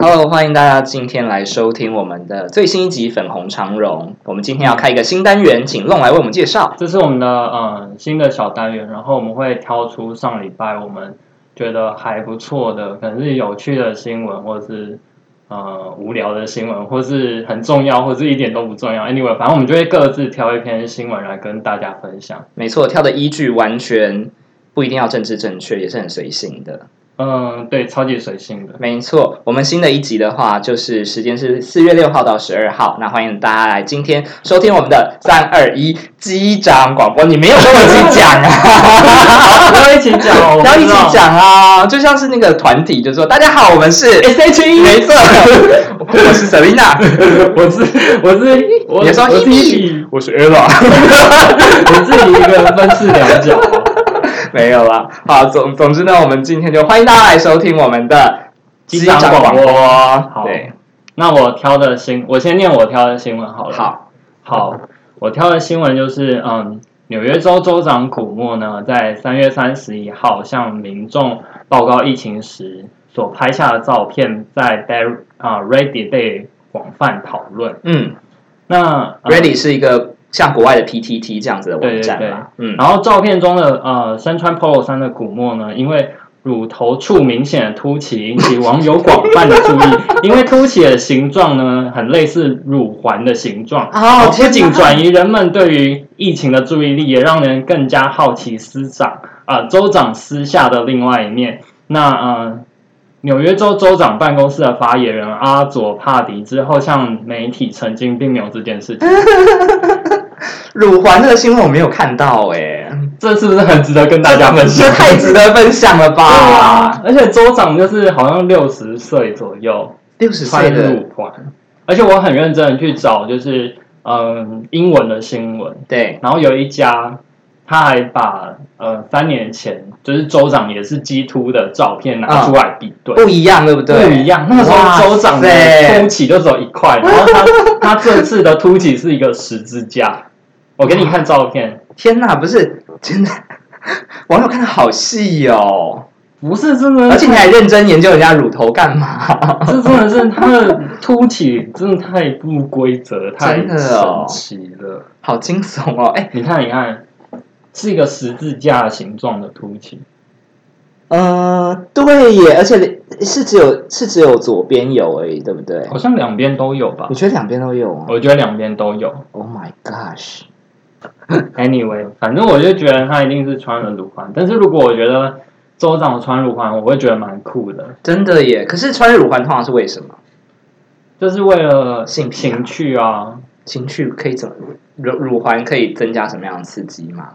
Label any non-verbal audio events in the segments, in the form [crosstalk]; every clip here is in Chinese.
Hello，欢迎大家今天来收听我们的最新一集《粉红长绒》。我们今天要开一个新单元，请弄来为我们介绍。这是我们的呃新的小单元，然后我们会挑出上礼拜我们觉得还不错的，可能是有趣的新闻，或者是呃无聊的新闻，或是很重要，或是一点都不重要。Anyway，反正我们就会各自挑一篇新闻来跟大家分享。没错，挑的依据完全不一定要政治正确，也是很随性的。嗯，对，超级随性的。没错，我们新的一集的话，就是时间是四月六号到十二号。那欢迎大家来今天收听我们的三二一机长广播。你没有跟我一起讲啊？[laughs] 要一起讲，我要一起。讲啊！就像是那个团体，就说大家好，我们是 S H E，没错，[laughs] 我是 Selina，[laughs] 我是我是我你说我是 Hebe 我是 Ella。我自己一个人分饰两角。[laughs] 没有了，好，总总之呢，我们今天就欢迎大家来收听我们的机长广播。好。对，那我挑的新，我先念我挑的新闻好了。好，好，我挑的新闻就是，嗯，纽约州州长古默呢，在三月三十一号向民众报告疫情时所拍下的照片，在 Day 啊，Ready 被广泛讨论。嗯。那、呃，Ready 是一个像国外的 PTT 这样子的网站对对嘛，嗯，然后照片中的呃身穿 polo 衫的古默呢，因为乳头处明显的凸起，引起网友广泛的注意。[laughs] 因为凸起的形状呢，很类似乳环的形状，哦不仅转移人们对于疫情的注意力，也让人更加好奇司长啊、州长私下的另外一面。那呃。纽约州州长办公室的发言人阿佐帕迪之后向媒体澄清，并没有这件事情。[laughs] [laughs] [laughs] 乳环这个新闻我没有看到哎，这是不是很值得跟大家分享？这太值得分享了吧？，[laughs] 而且州长就是好像六十岁左右，六十岁的乳环，而且我很认真的去找，就是嗯英文的新闻，对，然后有一家他还把呃三年前就是州长也是鸡突的照片拿出来比对。不一样对不对？不一样，那个时候州长的凸起就只有一块，然后他他这次的凸起是一个十字架。我给你看照片，天哪，不是真的，[laughs] 网友看的好细哦，不是真的，而且你还认真研究人家乳头干嘛？这真的是它的凸起真的太不规则，太神哦奇了。好惊悚哦！哎，你看，你看，是一个十字架形状的凸起。呃，对耶，而且是只有是只有左边有而已，对不对？好像两边都有吧我？觉得两边都有啊我觉得两边都有。？Oh my gosh！[laughs] Anyway，反正我就觉得他一定是穿了乳环，但是如果我觉得州长穿乳环，我会觉得蛮酷的，真的耶！可是穿乳环通常是为什么？就是为了性癖啊情趣啊，情趣可以怎么乳乳环可以增加什么样的刺激吗？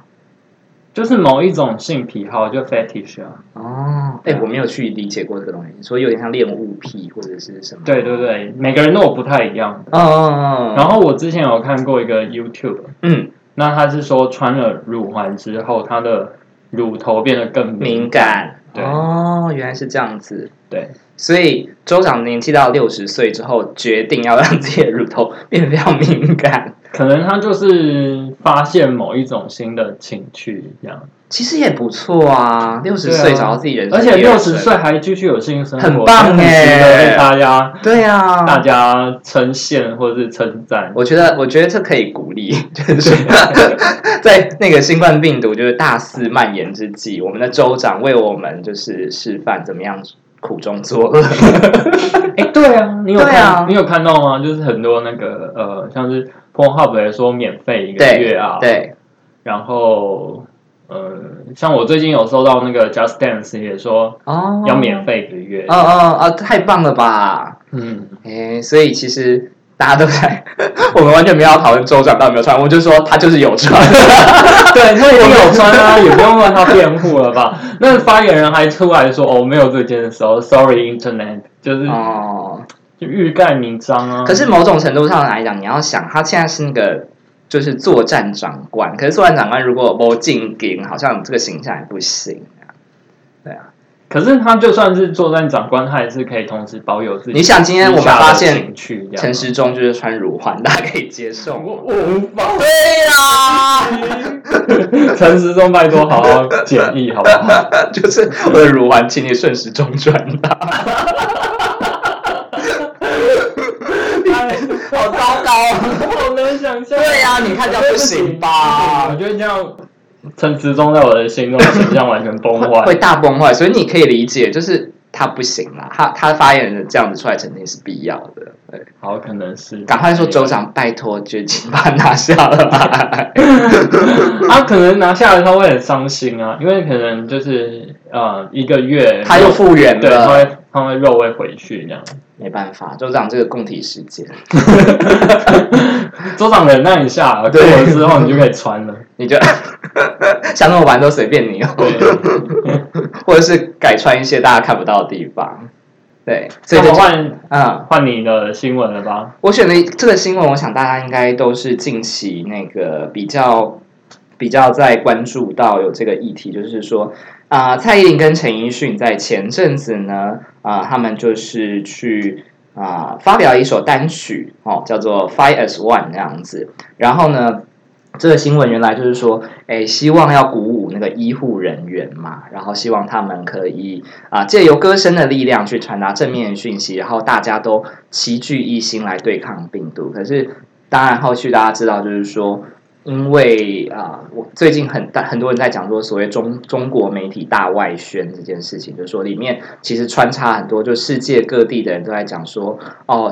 就是某一种性癖好，就 fetish 啊。哦，哎，我没有去理解过这个东西，所以有点像恋物癖或者是什么？对对对，每个人都有不太一样的。哦哦哦，然后我之前有看过一个 YouTube，嗯，那他是说穿了乳环之后，他的乳头变得更敏感。对哦，原来是这样子。对，所以州长年纪到六十岁之后，决定要让自己的乳头 [laughs] 变得比较敏感。可能他就是发现某一种新的情趣这样，其实也不错啊，六十岁找到自己人生而且六十岁还继续有性生活，很棒很值耶大家对啊，大家称羡或者是称赞。我觉得，我觉得这可以鼓励，[laughs] 就是 [laughs] 在那个新冠病毒就是大肆蔓延之际，我们的州长为我们就是示范怎么样苦中作乐。[laughs] 哎，对啊，你有看你有看到吗？就是很多那个呃，像是 Pornhub 来说免费一个月啊，对，然后呃，像我最近有收到那个 Just Dance 也说哦，要免费一个月，哦哦哦，太棒了吧！嗯，哎，所以其实大家都在，[laughs] 我们完全没有要讨论州长到底有没有穿，我就说他就是有穿。[laughs] 对，他一定有穿啊，也不用为他辩护了吧？那发言人还出来说哦，没有这件事哦，Sorry Internet，就是哦，就欲盖弥彰啊。可是某种程度上来讲，你要想，他现在是那个就是作战长官，可是作战长官如果不进京，好像这个形象也不行啊。对啊，可是他就算是作战长官，他也是可以同时保有自己。你想今天我们发现陈时中就是穿乳环，大家可以接受？我我无法。对呀、陈时中拜托好好检疫，好不好？[laughs] 就是我的乳环，请你顺时钟转达。好糟糕，[laughs] 好难想象。对呀、你看这样不行吧？我觉得这样，陈时中在我的心中形象完全崩坏 [laughs] 会。大崩坏，所以你可以理解，就是他不行啦，他他发言人这样子出来澄清是必要的。对，好，可能是赶快说州长，拜托，决情把他拿下来。他 [laughs] [laughs] 可能拿下来他会很伤心啊，因为可能就是呃一个月他又复原对，他了，会他们肉会回去这样。没办法，州长这个供体时间，[laughs] 州长忍耐一下，过对了之后你就可以穿了。你就想怎么玩都随便你哦，对，[laughs] 或者是改穿一些大家看不到的地方。对，所以那就么换嗯，换你的新闻了吧？我选的这个新闻，我想大家应该都是近期那个比较比较在关注到有这个议题，就是说啊、蔡依林跟陈奕迅在前阵子呢，啊、他们就是去啊、发表一首单曲哦，叫做《Fight as One》这样子，然后呢。这个新闻原来就是说，哎，希望要鼓舞那个医护人员嘛，然后希望他们可以啊，借由歌声的力量去传达正面讯息，然后大家都齐聚一心来对抗病毒。可是，当然后续大家知道，就是说，因为啊、我最近很大很多人在讲说，所谓中中国媒体大外宣这件事情，就是说里面其实穿插很多，就世界各地的人都在讲说，哦。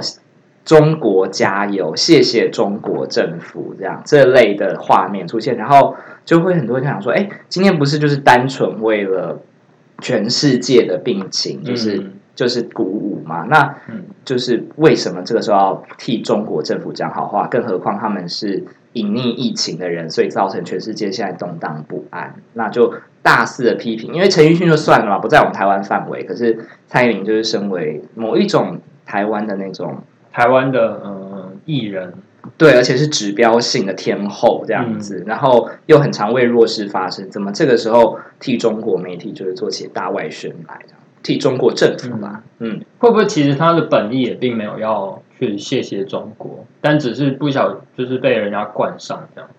中国加油，谢谢中国政府，这样这类的画面出现，然后就会很多人想说，哎，今天不是就是单纯为了全世界的病情，就是、嗯就是鼓舞嘛？那嗯就是为什么这个时候要替中国政府讲好话？更何况他们是隐匿疫情的人，所以造成全世界现在动荡不安。那就大肆的批评，因为陈奕迅就算了嘛，不在我们台湾范围。可是蔡依林就是身为某一种台湾的那种台湾的呃艺人，对，而且是指标性的天后这样子，然后又很常为弱势发声，怎么这个时候替中国媒体就是做起大外宣来，替中国政府吧？嗯，会不会其实他的本意也并没有要去谢谢中国，但只是不小就是被人家冠上这样。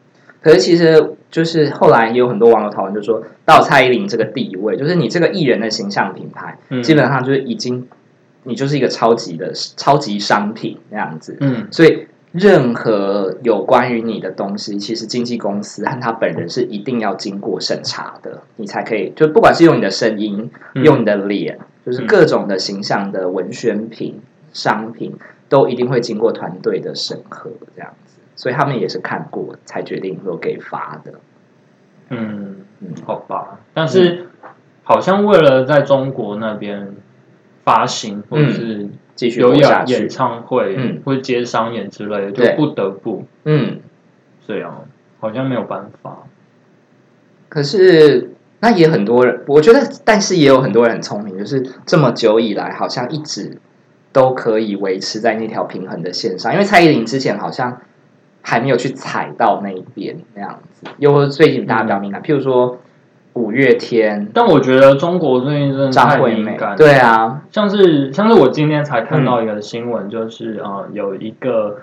可是其实就是后来也有很多网友讨论，就说到蔡依林这个地位，就是你这个艺人的形象品牌，嗯基本上就是已经你就是一个超级的超级商品那样子，嗯所以任何有关于你的东西，其实经纪公司和他本人是一定要经过审查的，你才可以，就不管是用你的声音，嗯用你的脸，就是各种的形象的文宣品、商品，都一定会经过团队的审核，这样子。所以他们也是看过才决定说给发的。嗯嗯，好吧，但是好像为了在中国那边发行或者是继续有演。唱会、嗯或者接商演之类的，就不得不嗯，这样，好像没有办法。可是那也很多人，我觉得，但是也有很多人很聪明，就是这么久以来，好像一直都可以维持在那条平衡的线上。因为蔡依林之前好像还没有去踩到那一边那样子，又或者最近大家比较敏感，譬如说五月天、但我觉得中国最近真的太敏感，，对啊，像是像是我今天才看到一个新闻，就是呃有一个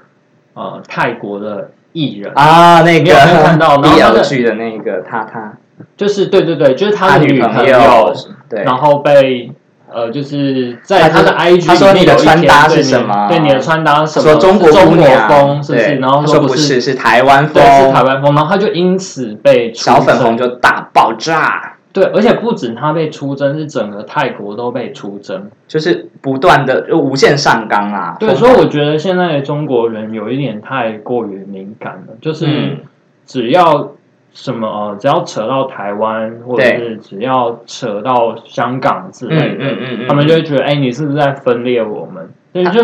呃泰国的艺人，啊，那个。有没有看到？然后他的那个他他就是对对对，就是他他的朋女朋友，对，然后被呃就是在他的 IG 他说你的穿搭是什么对你的穿搭什么？说中国中国风是不是？然后他说不不是，是台湾风台湾风，然后他就因此被小粉红就大爆炸。对，而且不止他被出征，是整个泰国都被出征。就是不断的就无限上纲啊。对，所以我觉得现在的中国人有一点太过于敏感了，就是嗯只要什么呃，只要扯到台湾，或者是只要扯到香港之类的，嗯嗯嗯嗯。他们就会觉得，哎、你是不是在分裂我们？对，就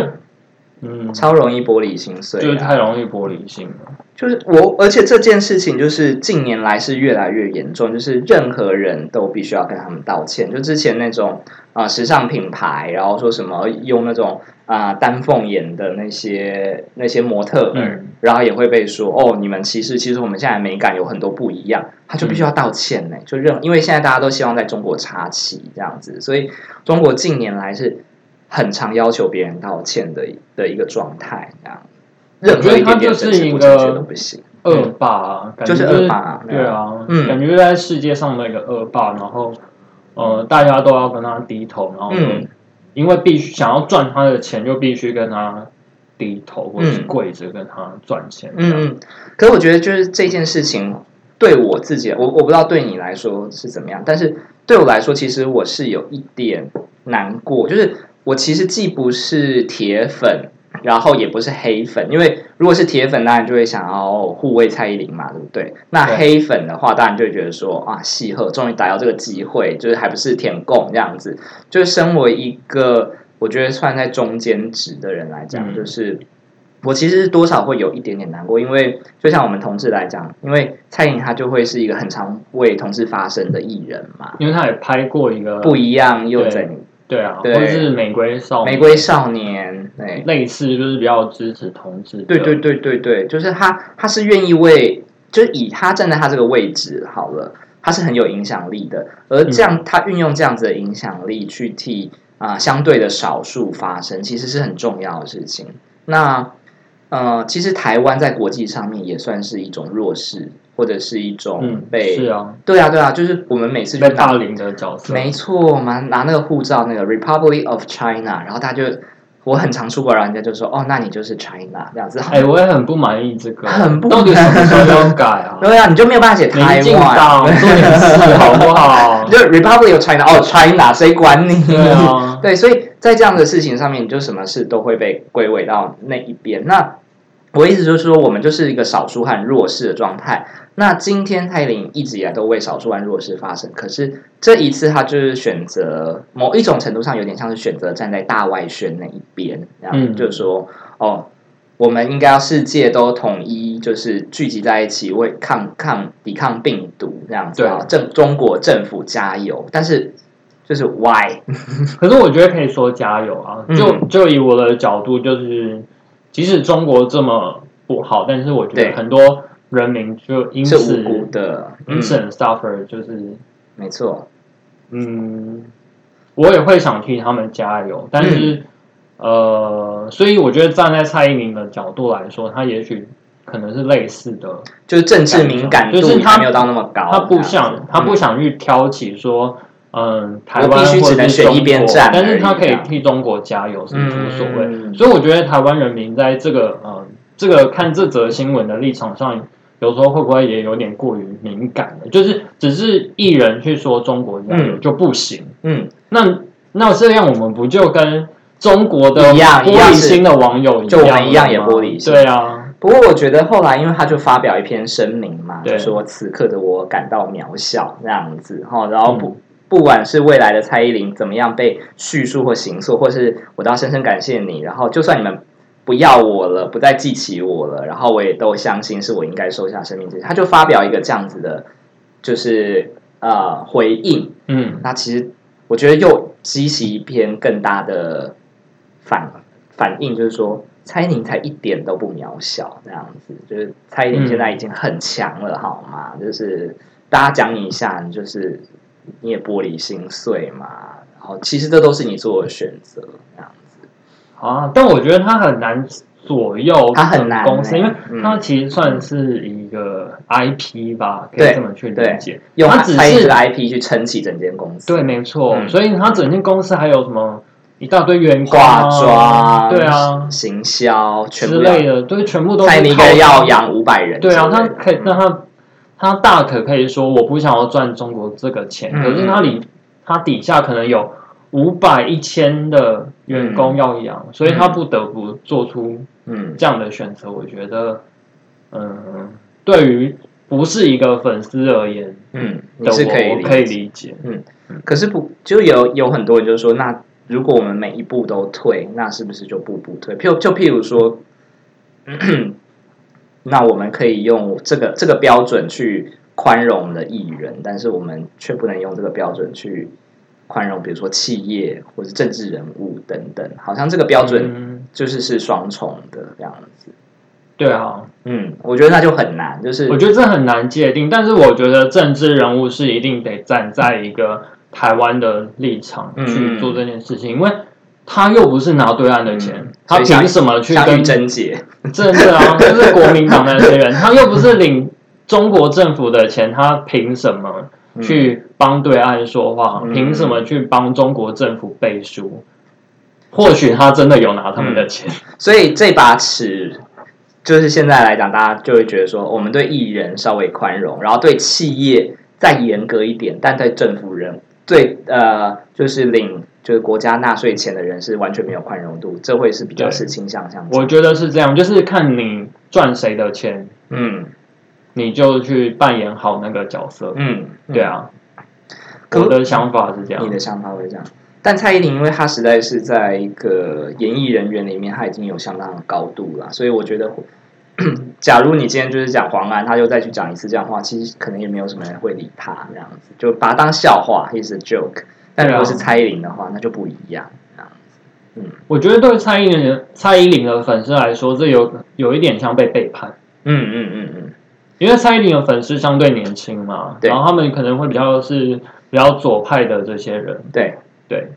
嗯，超容易玻璃心碎、啊，就是太容易玻璃心了。就是我，而且这件事情就是近年来是越来越严重，就是任何人都必须要跟他们道歉。就之前那种啊、呃时尚品牌，然后说什么用那种啊、丹凤眼的那些那些模特儿，嗯然后也会被说哦，你们歧视，其实我们现在美感有很多不一样，他就必须要道歉呢。就任因为现在大家都希望在中国插旗这样子，所以中国近年来是很常要求别人道歉的的一个状态，这样。任何一点点不正确都不行。恶霸就是恶霸啊对啊，嗯感觉就在世界上的一个恶霸，然后呃，大家都要跟他低头，然后嗯因为必须想要赚他的钱，就必须跟他低头或者是嗯跪着跟他赚钱。嗯嗯，可是我觉得就是这件事情对我自己，我我不知道对你来说是怎么样，但是对我来说，其实我是有一点难过，就是我其实既不是铁粉，然后也不是黑粉，因为如果是铁粉，当然就会想要护卫蔡依林嘛，对不对？那黑粉的话，当然就会觉得说啊，戏鹤终于逮到这个机会，就是还不是舔共这样子，就是身为一个我觉得算在中间值的人来讲，嗯就是。我其实是多少会有一点点难过，因为就像我们同志来讲，因为蔡依林她就会是一个很常为同志发声的艺人嘛，因为他也拍过一个不一样又怎对啊，对或者是玫瑰少年玫瑰少年，对类似，就是比较支持同志的。对对对对对，就是他他是愿意为，就是以他站在他这个位置好了，他是很有影响力的，而这样、他运用这样子的影响力去替啊、相对的少数发声，其实是很重要的事情。那呃，其实台湾在国际上面也算是一种弱势，或者是一种嗯，被、是啊，对啊对啊，就是我们每次被霸凌的角色。没错，我们拿那个护照，那个 Republic of China，然后他就我很常出国，然后人家就说哦，那你就是 China 这样子。哎，我也很不满意这个，很不到底什么时候要改啊？[laughs] 对啊，你就没有办法写台湾，做点事好不好你？[laughs] 就 Republic of China，哦，China，谁管你？对啊，[laughs] 对，所以在这样的事情上面，你就什么事都会被归为到那一边。那我意思就是说，我们就是一个少数和弱势的状态。那今天蔡依林一直以来都为少数和弱势发声，可是这一次她就是选择某一种程度上有点像是选择站在大外宣那一边，这样、嗯就是说，哦，我们应该要世界都统一，就是聚集在一起为抗抗抵抗病毒这样子对啊，政中国政府加油！但是就是 why？[laughs] 可是我觉得可以说加油啊！嗯就就以我的角度，就是即使中国这么不好，但是我觉得很多人民就因是此的，嗯。因此很 suffer，就是没错，嗯，我也会想替他们加油，但嗯。是、呃，所以我觉得站在蔡依林的角度来说，他也许可能是类似的，就是政治敏感度就是他没有到那么高，他不想这样子。她不嗯想去挑起说。嗯，台湾或者是选一边中国站但是他可以替中国加油是无所谓。嗯所以我觉得台湾人民在这个呃这个看这则新闻的立场上，有时候会不会也有点过于敏感了？就是只是艺人去说中国加油嗯。就不行，嗯，那那这样我们不就跟中国的一样玻一样是璃心的网友一样就我们一样也玻璃心对啊，不过我觉得后来，因为他就发表一篇声明嘛，对。就说此刻的我感到渺小这样子哈，然后不、嗯不管是未来的蔡依林怎么样被叙述或形塑，或是我都要深深感谢你，然后就算你们不要我了，不再记起我了，然后我也都相信是我应该收下生命这些，他就发表一个这样子的，就是呃回应，嗯，那其实我觉得又激起一篇更大的反反应，就是说蔡依林才一点都不渺小，这样子，就是蔡依林现在已经很强了，好吗？就是大家讲你一下，你就是你也玻璃心碎嘛，然后其实这都是你做的选择，这样子。啊，但我觉得他很难左右他很难公司，欸因为嗯。他其实算是一个 IP 吧，可以这么去理解。用他只是蔡依林的 IP 去撑起整间公司，对，没错，嗯。所以他整间公司还有什么一大堆员工啊化妆，对啊行销全之类的，对，全部都是一个人要养五百人对啊，他可以嗯让他他大可可以说我不想要赚中国这个钱，嗯可是他里他底下可能有五百一千的员工要养，所以他不得不做出嗯这样的选择。我觉得，嗯，对于不是一个粉丝而言嗯，你是可以可以理解嗯。可是不就有有很多人就说，那如果我们每一步都退，那是不是就步步退？譬如就譬如说，那我们可以用这个这个标准去宽容的艺人，但是我们却不能用这个标准去宽容，比如说企业或者政治人物等等，好像这个标准嗯，就是是双重的这样子。对啊，嗯，我觉得那就很难，就是我觉得这很难界定，但是我觉得政治人物是一定得站在一个台湾的立场嗯。去做这件事情，因为他又不是拿对岸的钱，嗯他凭什么去跟像玉贞姐？真的啊，就是国民党那些人，他又不是领中国政府的钱，他凭什么去帮对岸说话？嗯凭什么去帮中国政府背书？或许他真的有拿他们的钱，所以这把尺，就是现在来讲，大家就会觉得说，我们对艺人稍微宽容，然后对企业再严格一点，但对政府人，对呃，就是领就是国家纳税钱的人是完全没有宽容度，这会是比较是倾向向。我觉得是这样，就是看你赚谁的钱，嗯你就去扮演好那个角色。嗯，对啊，可我的想法是这样你。的想法会这样。但蔡依林，因为她实在是在一个演艺人员里面，她已经有相当的高度了，所以我觉得，[clears throat] 假如你今天就是讲黄安，他又再去讲一次这样的话，其实可能也没有什么人会理他这样子，就把他当笑话，he's a joke。但如果是蔡依林的话，那就不一样。这样子我觉得对蔡依林的蔡依林的粉丝来说，这有有一点像被背叛。嗯嗯嗯嗯，因为蔡依林的粉丝相对年轻嘛，然后他们可能会比较是比较左派的这些人，对，对，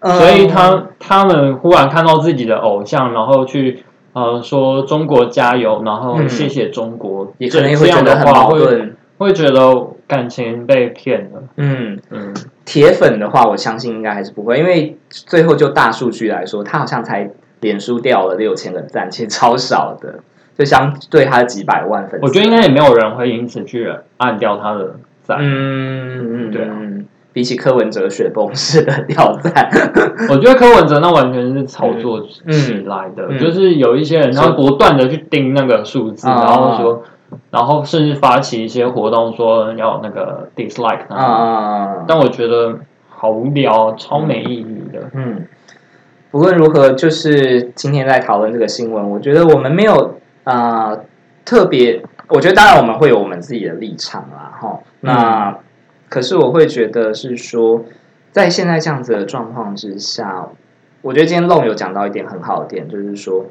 呃所以他他们忽然看到自己的偶像，然后去呃说中国加油，然后嗯谢谢中国，也可能这这样会觉得很的话会矛盾。会觉得感情被骗了，嗯，嗯，铁粉的话，我相信应该还是不会，因为最后就大数据来说，他好像才脸书掉了六千个赞，其实超少的，就相对他的几百万粉丝，我觉得应该也没有人会因此去按掉他的赞，嗯嗯，对啊。嗯，比起柯文哲雪崩式的掉赞，[laughs] 我觉得柯文哲那完全是炒作起来的，嗯。嗯就是有一些人他不断的去盯那个数字，啊然后说，然后甚至发起一些活动说要那个 dislike 他，啊，但我觉得好无聊，超没意义的。嗯，不论如何，就是今天在讨论这个新闻，我觉得我们没有啊、呃特别，我觉得当然我们会有我们自己的立场啦，哈。那、可是我会觉得是说，在现在这样子的状况之下，我觉得今天弄有讲到一点很好的点，就是说，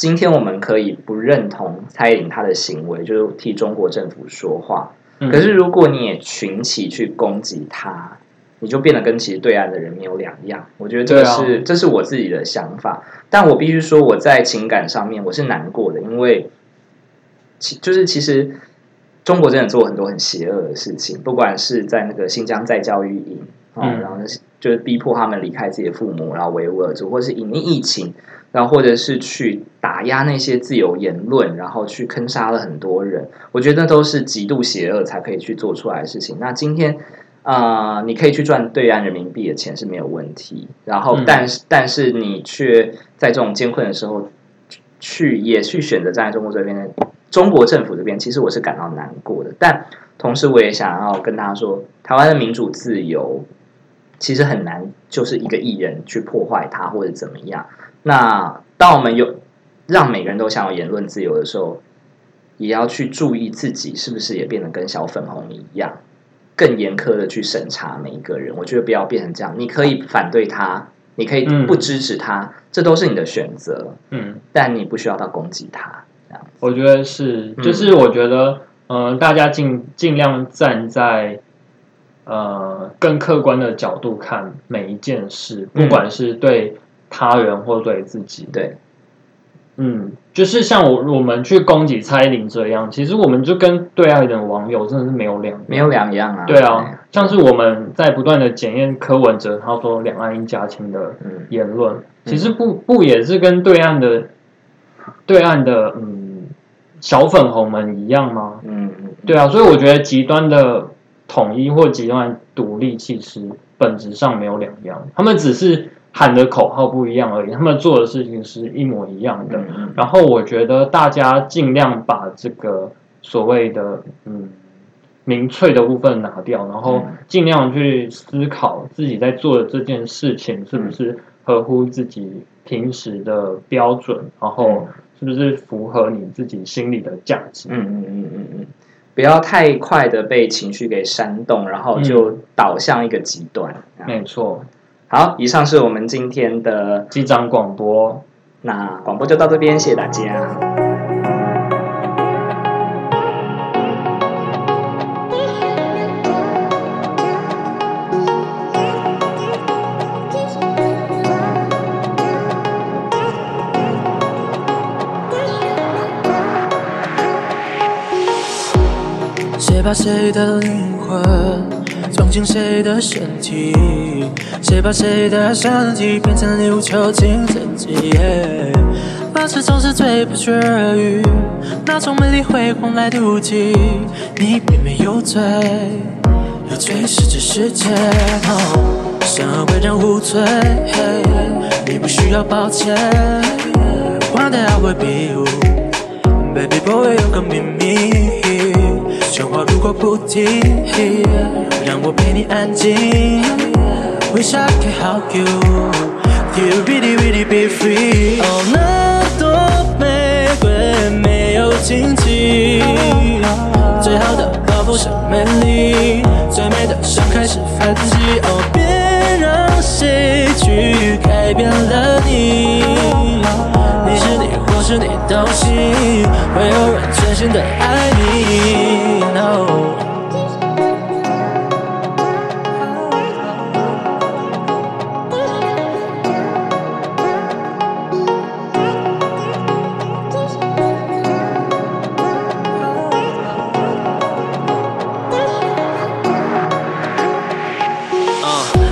今天我们可以不认同蔡依林她的行为，就是替中国政府说话，嗯可是如果你也群起去攻击他，你就变得跟其实对岸的人没有两样。我觉得这个对啊是、这是我自己的想法，但我必须说我在情感上面我是难过的，因为其就是其实中国真的做很多很邪恶的事情，不管是在那个新疆在教育营哦，嗯然后就是逼迫他们离开自己的父母，然后维吾尔族，或是隐匿疫情。然后或者是去打压那些自由言论，然后去坑杀了很多人，我觉得都是极度邪恶才可以去做出来的事情。那今天，呃，你可以去赚对岸人民币的钱是没有问题，然后嗯但是、但是你却在这种艰困的时候去也去选择站在中国这边的中国政府这边，其实我是感到难过的。但同时我也想要跟大家说，台湾的民主自由其实很难，就是一个艺人去破坏它或者怎么样。那当我们有让每个人都享有言论自由的时候，也要去注意自己是不是也变得跟小粉红一样，更严苛的去审查每一个人。我觉得不要变成这样，你可以反对他，你可以嗯不支持他，这都是你的选择，嗯，但你不需要到攻击他。这样我觉得是，嗯就是我觉得，嗯、大家尽尽量站在呃更客观的角度看每一件事，嗯不管是对他人或对自己。对，嗯，就是像我我们去攻击蔡依林这样，其实我们就跟对岸的网友真的是没有两。没有两样啊。对啊，像是我们在不断的检验柯文哲他说两岸一家亲的嗯言论，其实不不也是跟对岸的对岸的嗯小粉红们一样吗？嗯嗯，对啊，所以我觉得极端的统一或极端独立其实本质上没有两样，他们只是喊的口号不一样而已，他们做的事情是一模一样的。然后我觉得大家尽量把这个所谓的嗯民粹的部分拿掉，然后嗯。尽量去思考自己在做的这件事情是不是合乎自己平时的标准，然后是不是符合你自己心里的价值。嗯嗯嗯嗯嗯，不要太快的被情绪给煽动，然后就导向一个极端。没错，好，以上是我们今天的机长广播，那广播就到这边，谢谢大家。把谁的灵魂装进谁的身体？谁把谁的身体变成礼物囚禁自己？把持总是最不绝于那种美丽辉煌来妒忌，你并没有罪，有罪是这世界。生而为人无罪，你不需要抱歉。One day I will be you, baby boy 有个秘密，如果不停，让我陪你安静。Wish I could help you, you really really be free. 哦，那朵玫瑰没有荆棘，最好的报复是美丽，最美的盛开是反击。哦，别让谁去改变了你，是你都行，会有人全心的爱你。No。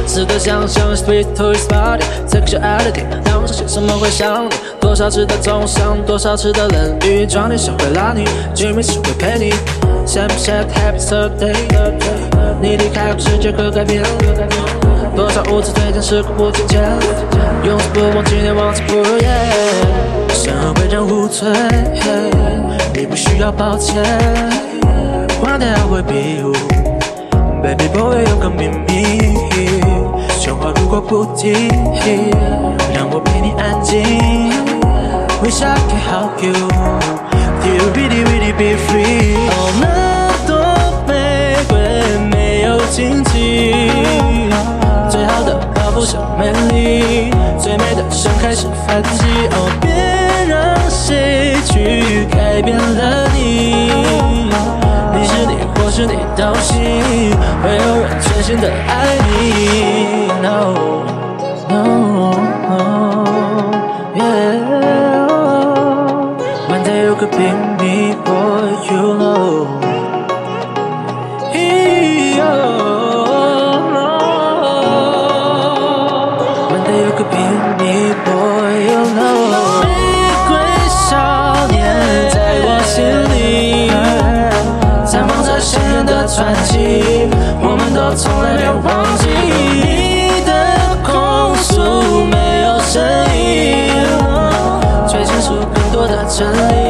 值得想象，Sweet to his body，这个小爱的点，当上些什么会想你？多少次的重伤，多少次的冷雨，撞你想会拉你，Jimmy 是会陪你。Sad sad happy birthday，你离开后世界可改变。多少无知推荐时过境迁，永世不忘纪念，往事不如烟。生而为人无罪，你不需要抱歉。One day I will be you, baby boy 有个秘密。喧哗如果不停，让我陪你安静。Wish I could help you, you really really be free. 哦，那朵玫瑰没有荆棘，最好的报复是美丽，最美的盛开是反击。哦，别让谁去改变了你，你是你或是你都行，会有人全心的爱我从来没有忘记。你的控诉没有声音，却清楚更多的真理，